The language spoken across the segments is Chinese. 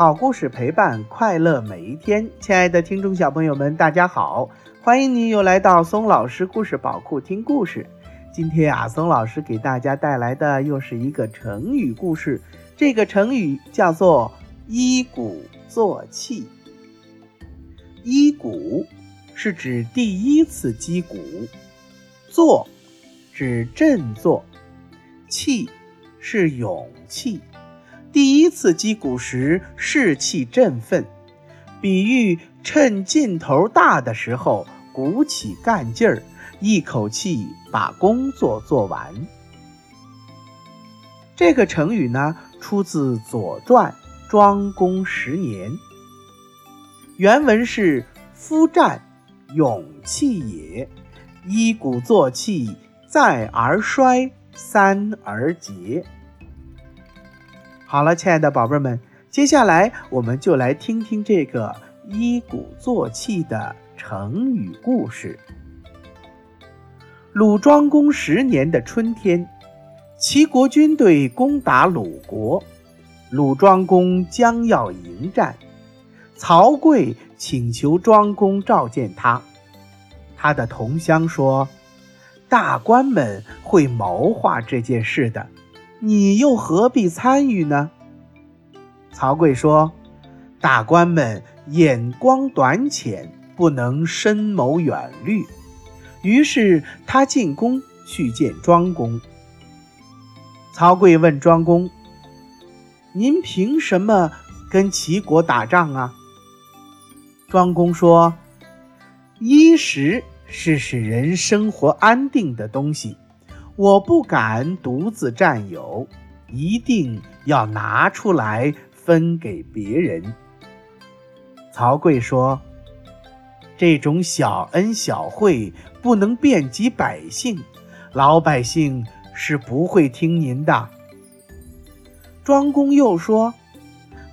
好故事陪伴快乐每一天，亲爱的听众小朋友们，大家好，欢迎你又来到松老师故事宝库听故事。今天啊，松老师给大家带来的又是一个成语故事，这个成语叫做“一鼓作气”。一鼓是指第一次击鼓，作指振作，气是勇气。第一次击鼓时士气振奋，比喻趁劲头大的时候鼓起干劲儿，一口气把工作做完。这个成语呢，出自《左传》庄公十年，原文是：“夫战，勇气也；一鼓作气，再而衰，三而竭。”好了，亲爱的宝贝们，接下来我们就来听听这个一鼓作气的成语故事。鲁庄公十年的春天，齐国军队攻打鲁国，鲁庄公将要迎战，曹刿请求庄公召见他。他的同乡说：“大官们会谋划这件事的。”你又何必参与呢？曹刿说：“大官们眼光短浅，不能深谋远虑。”于是他进宫去见庄公。曹刿问庄公：“您凭什么跟齐国打仗啊？”庄公说：“衣食是使人生活安定的东西。”我不敢独自占有，一定要拿出来分给别人。曹刿说：“这种小恩小惠不能遍及百姓，老百姓是不会听您的。”庄公又说：“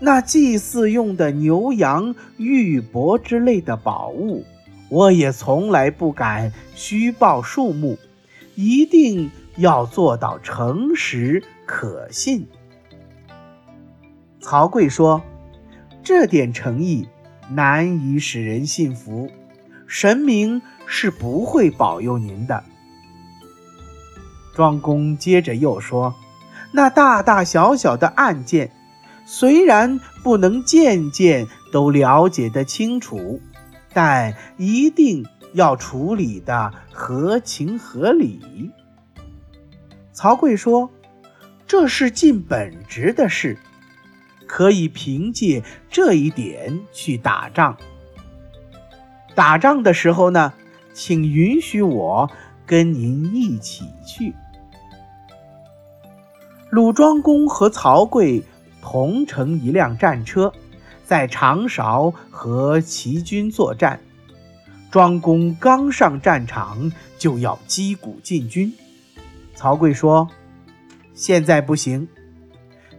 那祭祀用的牛羊玉帛之类的宝物，我也从来不敢虚报数目。”一定要做到诚实可信。曹刿说：“这点诚意难以使人信服，神明是不会保佑您的。”庄公接着又说：“那大大小小的案件，虽然不能件件都了解得清楚，但一定。”要处理的合情合理。曹刿说：“这是尽本职的事，可以凭借这一点去打仗。打仗的时候呢，请允许我跟您一起去。”鲁庄公和曹刿同乘一辆战车，在长勺和齐军作战。庄公刚上战场，就要击鼓进军。曹刿说：“现在不行。”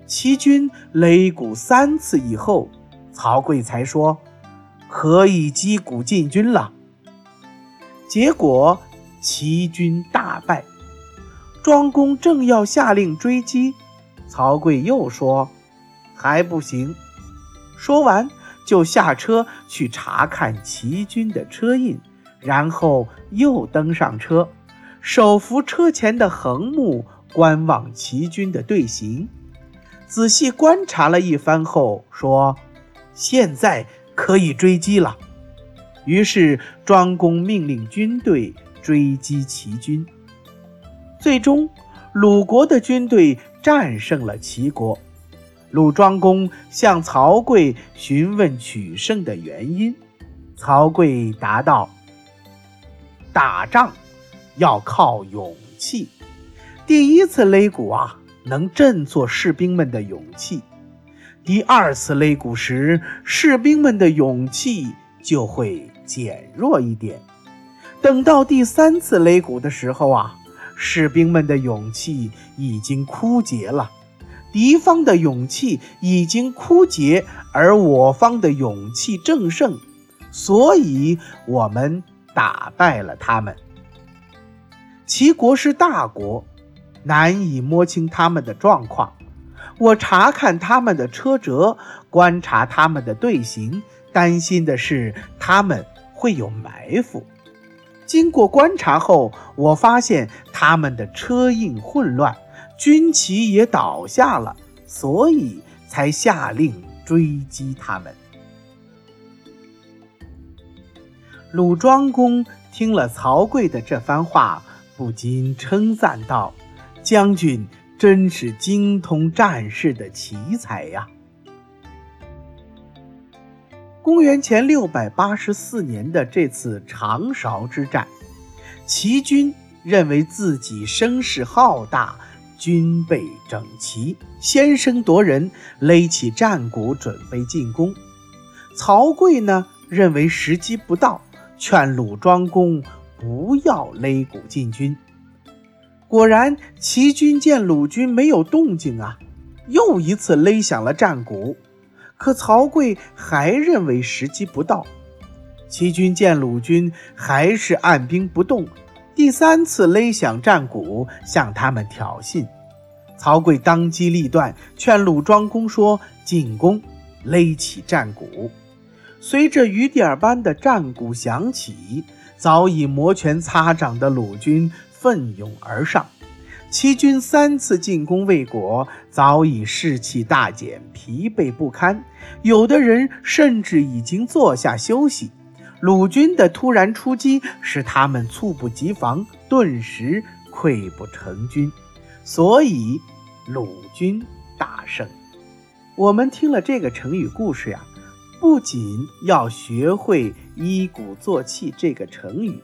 齐军擂鼓三次以后，曹刿才说：“可以击鼓进军了。”结果齐军大败。庄公正要下令追击，曹刿又说：“还不行。”说完。就下车去查看齐军的车印，然后又登上车，手扶车前的横木，观望齐军的队形。仔细观察了一番后，说：“现在可以追击了。”于是庄公命令军队追击齐军。最终，鲁国的军队战胜了齐国。鲁庄公向曹刿询问取胜的原因，曹刿答道：“打仗要靠勇气，第一次擂鼓啊，能振作士兵们的勇气；第二次擂鼓时，士兵们的勇气就会减弱一点；等到第三次擂鼓的时候啊，士兵们的勇气已经枯竭了。”敌方的勇气已经枯竭，而我方的勇气正盛，所以我们打败了他们。齐国是大国，难以摸清他们的状况。我查看他们的车辙，观察他们的队形，担心的是他们会有埋伏。经过观察后，我发现他们的车印混乱，军旗也倒下了，所以才下令追击他们。鲁庄公听了曹刿的这番话，不禁称赞道：“将军。”真是精通战事的奇才呀！公元前六百八十四年的这次长勺之战，齐军认为自己声势浩大，军备整齐，先声夺人，勒起战鼓准备进攻。曹刿呢，认为时机不到，劝鲁庄公不要勒鼓进军。果然，齐军见鲁军没有动静啊，又一次勒响了战鼓。可曹刿还认为时机不到。齐军见鲁军还是按兵不动，第三次勒响战鼓，向他们挑衅。曹刿当机立断，劝鲁庄公说：“进攻！”勒起战鼓，随着雨点般的战鼓响起，早已摩拳擦掌的鲁军。奋勇而上，齐军三次进攻未果，早已士气大减，疲惫不堪。有的人甚至已经坐下休息。鲁军的突然出击使他们猝不及防，顿时溃不成军，所以鲁军大胜。我们听了这个成语故事呀，不仅要学会“一鼓作气”这个成语。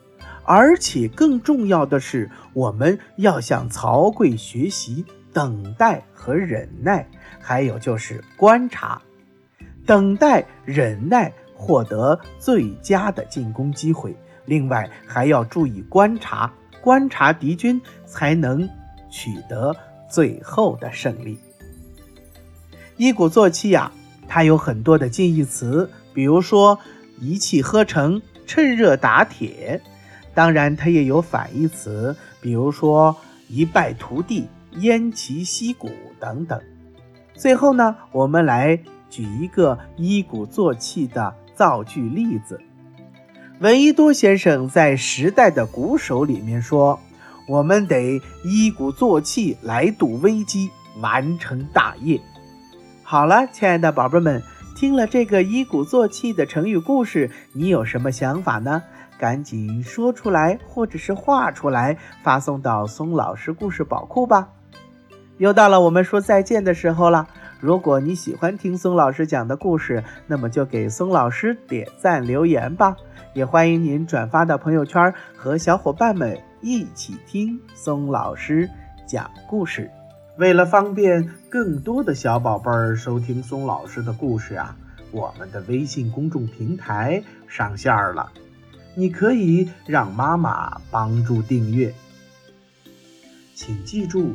而且更重要的是，我们要向曹刿学习等待和忍耐，还有就是观察，等待、忍耐，获得最佳的进攻机会。另外，还要注意观察，观察敌军，才能取得最后的胜利。一鼓作气呀，它有很多的近义词，比如说一气呵成、趁热打铁。当然，它也有反义词，比如说一败涂地、偃旗息鼓等等。最后呢，我们来举一个一鼓作气的造句例子。闻一多先生在《时代的鼓手》里面说：“我们得一鼓作气来度危机，完成大业。”好了，亲爱的宝贝们，听了这个一鼓作气的成语故事，你有什么想法呢？赶紧说出来，或者是画出来，发送到松老师故事宝库吧。又到了我们说再见的时候了。如果你喜欢听松老师讲的故事，那么就给松老师点赞留言吧。也欢迎您转发到朋友圈，和小伙伴们一起听松老师讲故事。为了方便更多的小宝贝儿收听松老师的故事啊，我们的微信公众平台上线了。你可以让妈妈帮助订阅，请记住，